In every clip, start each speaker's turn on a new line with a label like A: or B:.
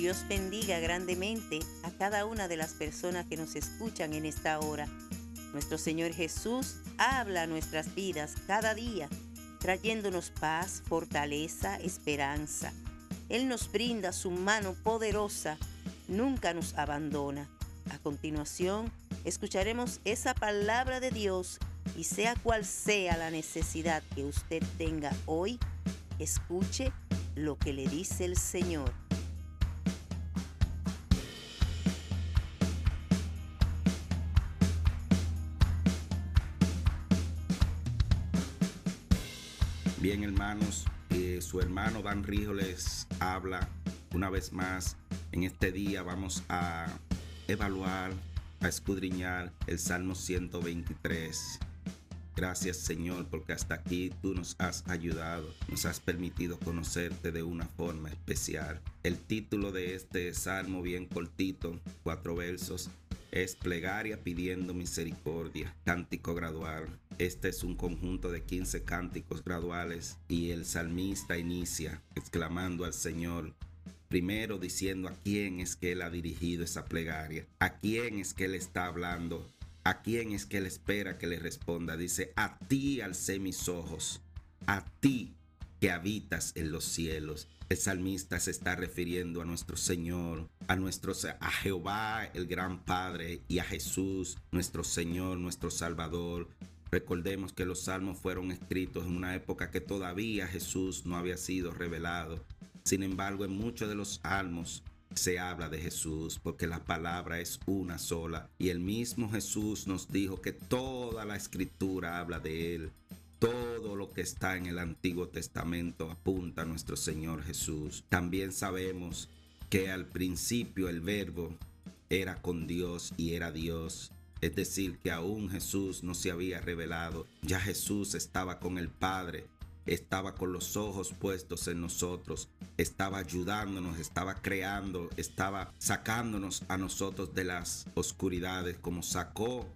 A: Dios bendiga grandemente a cada una de las personas que nos escuchan en esta hora. Nuestro Señor Jesús habla a nuestras vidas cada día, trayéndonos paz, fortaleza, esperanza. Él nos brinda su mano poderosa, nunca nos abandona. A continuación, escucharemos esa palabra de Dios y sea cual sea la necesidad que usted tenga hoy, escuche lo que le dice el Señor.
B: Bien hermanos, eh, su hermano Dan Rijo les habla una vez más. En este día vamos a evaluar, a escudriñar el Salmo 123. Gracias Señor porque hasta aquí tú nos has ayudado, nos has permitido conocerte de una forma especial. El título de este salmo bien cortito, cuatro versos, es plegaria pidiendo misericordia, cántico gradual. Este es un conjunto de 15 cánticos graduales y el salmista inicia exclamando al Señor, primero diciendo a quién es que él ha dirigido esa plegaria, a quién es que él está hablando, ¿A quién es que él espera que le responda? Dice, a ti alcé mis ojos, a ti que habitas en los cielos. El salmista se está refiriendo a nuestro Señor, a nuestro a Jehová, el gran Padre, y a Jesús, nuestro Señor, nuestro Salvador. Recordemos que los salmos fueron escritos en una época que todavía Jesús no había sido revelado. Sin embargo, en muchos de los salmos se habla de Jesús porque la palabra es una sola y el mismo Jesús nos dijo que toda la escritura habla de Él. Todo lo que está en el Antiguo Testamento apunta a nuestro Señor Jesús. También sabemos que al principio el verbo era con Dios y era Dios. Es decir, que aún Jesús no se había revelado. Ya Jesús estaba con el Padre estaba con los ojos puestos en nosotros, estaba ayudándonos, estaba creando, estaba sacándonos a nosotros de las oscuridades, como sacó,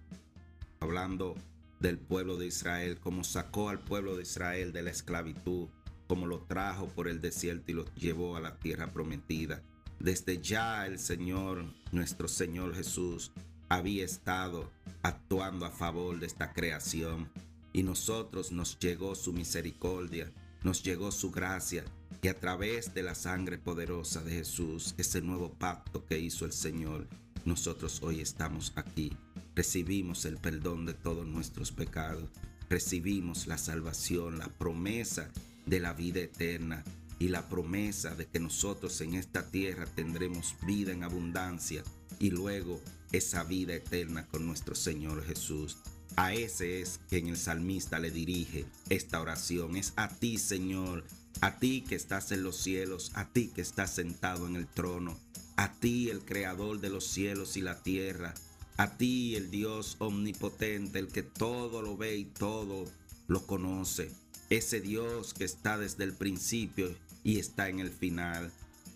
B: hablando del pueblo de Israel, como sacó al pueblo de Israel de la esclavitud, como lo trajo por el desierto y lo llevó a la tierra prometida. Desde ya el Señor, nuestro Señor Jesús, había estado actuando a favor de esta creación y nosotros nos llegó su misericordia, nos llegó su gracia, que a través de la sangre poderosa de Jesús, ese nuevo pacto que hizo el Señor, nosotros hoy estamos aquí. Recibimos el perdón de todos nuestros pecados, recibimos la salvación, la promesa de la vida eterna y la promesa de que nosotros en esta tierra tendremos vida en abundancia y luego esa vida eterna con nuestro Señor Jesús. A ese es quien el salmista le dirige esta oración. Es a ti, Señor, a ti que estás en los cielos, a ti que estás sentado en el trono, a ti el creador de los cielos y la tierra, a ti el Dios omnipotente, el que todo lo ve y todo lo conoce. Ese Dios que está desde el principio y está en el final.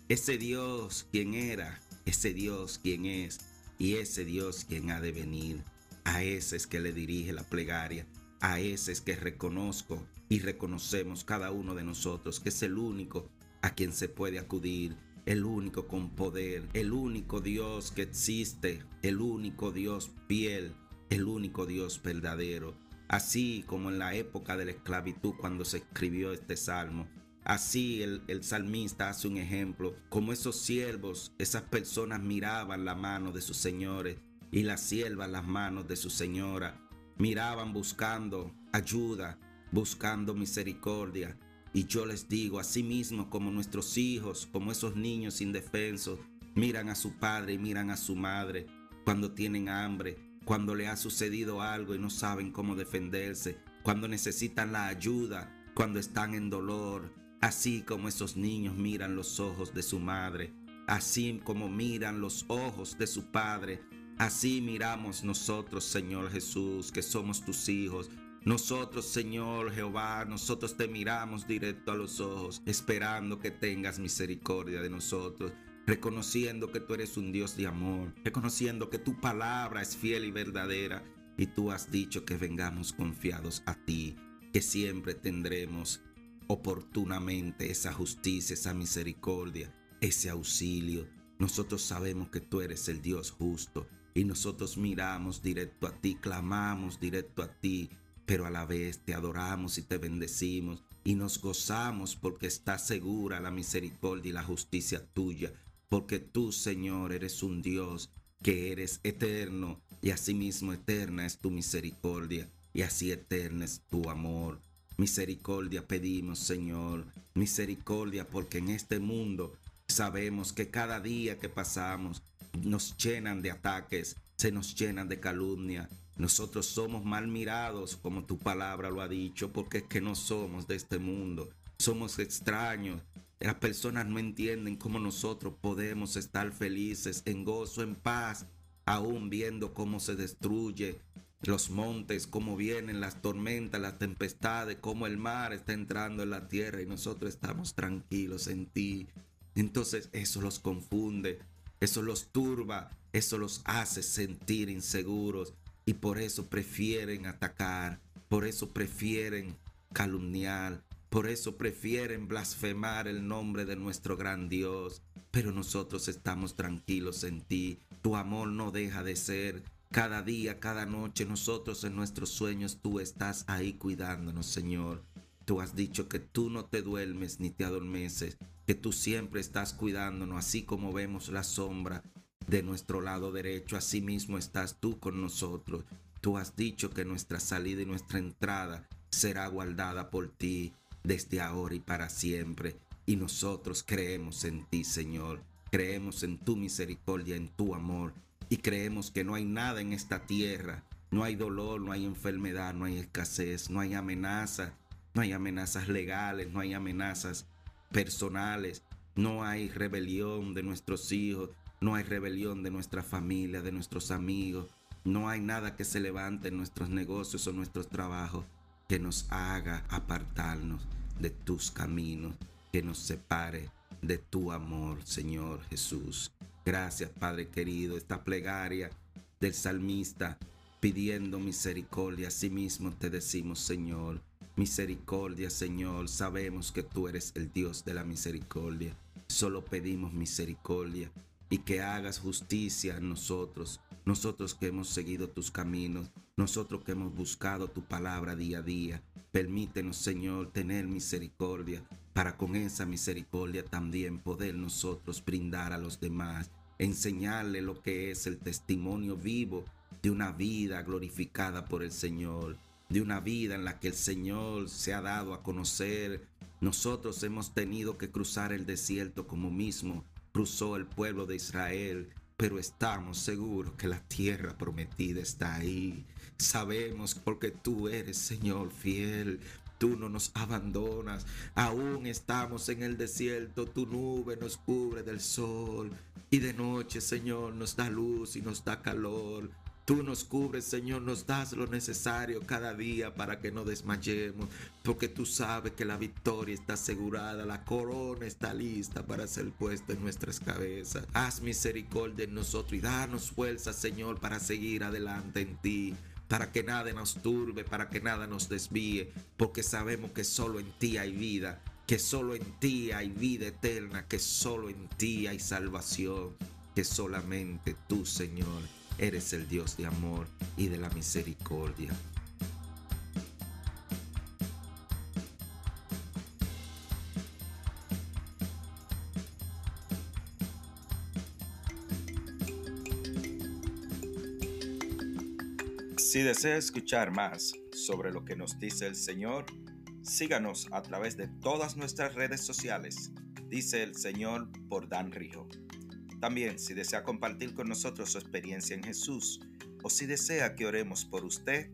B: Ese Dios quien era, ese Dios quien es y ese Dios quien ha de venir. A ese es que le dirige la plegaria. A ese es que reconozco y reconocemos cada uno de nosotros que es el único a quien se puede acudir, el único con poder, el único Dios que existe, el único Dios fiel, el único Dios verdadero. Así como en la época de la esclavitud cuando se escribió este salmo, Así el, el, salmista hace un ejemplo, como esos siervos, esas personas miraban la mano de sus señores y las siervas las manos de su señora. Miraban buscando ayuda, buscando misericordia. Y yo les digo, así mismo como nuestros hijos, como esos niños indefensos, miran a su padre y miran a su madre cuando tienen hambre, cuando le ha sucedido algo y no saben cómo defenderse, cuando necesitan la ayuda, cuando están en dolor, así como esos niños miran los ojos de su madre, así como miran los ojos de su padre Así miramos nosotros, Señor Jesús, que somos tus hijos. Nosotros, Señor Jehová, nosotros te miramos directo a los ojos, esperando que tengas misericordia de nosotros, reconociendo que tú eres un Dios de amor, reconociendo que tu palabra es fiel y verdadera, y tú has dicho que vengamos confiados a ti, que siempre tendremos oportunamente esa justicia, esa misericordia, ese auxilio nosotros sabemos que tú eres el Dios justo y nosotros miramos directo a ti, clamamos directo a ti, pero a la vez te adoramos y te bendecimos y nos gozamos porque está segura la misericordia y la justicia tuya, porque tú, Señor, eres un Dios que eres eterno y asimismo eterna es tu misericordia y así eterna es tu amor. Misericordia pedimos, Señor, misericordia porque en este mundo Sabemos que cada día que pasamos nos llenan de ataques, se nos llenan de calumnia. Nosotros somos mal mirados, como tu palabra lo ha dicho, porque es que no somos de este mundo. Somos extraños. Las personas no entienden cómo nosotros podemos estar felices, en gozo, en paz, aún viendo cómo se destruye los montes, cómo vienen las tormentas, las tempestades, cómo el mar está entrando en la tierra y nosotros estamos tranquilos en ti. Entonces eso los confunde, eso los turba, eso los hace sentir inseguros y por eso prefieren atacar, por eso prefieren calumniar, por eso prefieren blasfemar el nombre de nuestro gran Dios. Pero nosotros estamos tranquilos en ti, tu amor no deja de ser. Cada día, cada noche, nosotros en nuestros sueños, tú estás ahí cuidándonos, Señor. Tú has dicho que tú no te duermes ni te adormeces, que tú siempre estás cuidándonos, así como vemos la sombra de nuestro lado derecho, así mismo estás tú con nosotros. Tú has dicho que nuestra salida y nuestra entrada será guardada por ti desde ahora y para siempre. Y nosotros creemos en ti, Señor. Creemos en tu misericordia, en tu amor. Y creemos que no hay nada en esta tierra. No hay dolor, no hay enfermedad, no hay escasez, no hay amenaza. No hay amenazas legales, no hay amenazas personales, no hay rebelión de nuestros hijos, no hay rebelión de nuestra familia, de nuestros amigos, no hay nada que se levante en nuestros negocios o nuestros trabajos que nos haga apartarnos de tus caminos, que nos separe de tu amor, Señor Jesús. Gracias, Padre querido, esta plegaria del salmista pidiendo misericordia, a sí mismo te decimos, Señor, Misericordia, Señor, sabemos que tú eres el Dios de la misericordia. Solo pedimos misericordia y que hagas justicia a nosotros, nosotros que hemos seguido tus caminos, nosotros que hemos buscado tu palabra día a día. Permítenos, Señor, tener misericordia para con esa misericordia también poder nosotros brindar a los demás, enseñarle lo que es el testimonio vivo de una vida glorificada por el Señor de una vida en la que el Señor se ha dado a conocer. Nosotros hemos tenido que cruzar el desierto como mismo cruzó el pueblo de Israel, pero estamos seguros que la tierra prometida está ahí. Sabemos porque tú eres Señor fiel. Tú no nos abandonas. Aún estamos en el desierto. Tu nube nos cubre del sol. Y de noche, Señor, nos da luz y nos da calor. Tú nos cubres, Señor, nos das lo necesario cada día para que no desmayemos, porque tú sabes que la victoria está asegurada, la corona está lista para ser puesta en nuestras cabezas. Haz misericordia en nosotros y danos fuerza, Señor, para seguir adelante en ti para que nada nos turbe, para que nada nos desvíe, porque sabemos que solo en ti hay vida, que solo en ti hay vida eterna, que solo en ti hay salvación, que solamente tú, Señor, Eres el Dios de amor y de la misericordia. Si desea escuchar más sobre lo que nos dice el Señor, síganos a través de todas nuestras redes sociales. Dice el Señor por Dan Rijo. También, si desea compartir con nosotros su experiencia en Jesús o si desea que oremos por usted,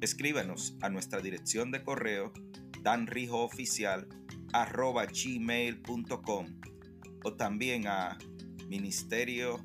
B: escríbanos a nuestra dirección de correo danrijooficial@gmail.com o también a ministerio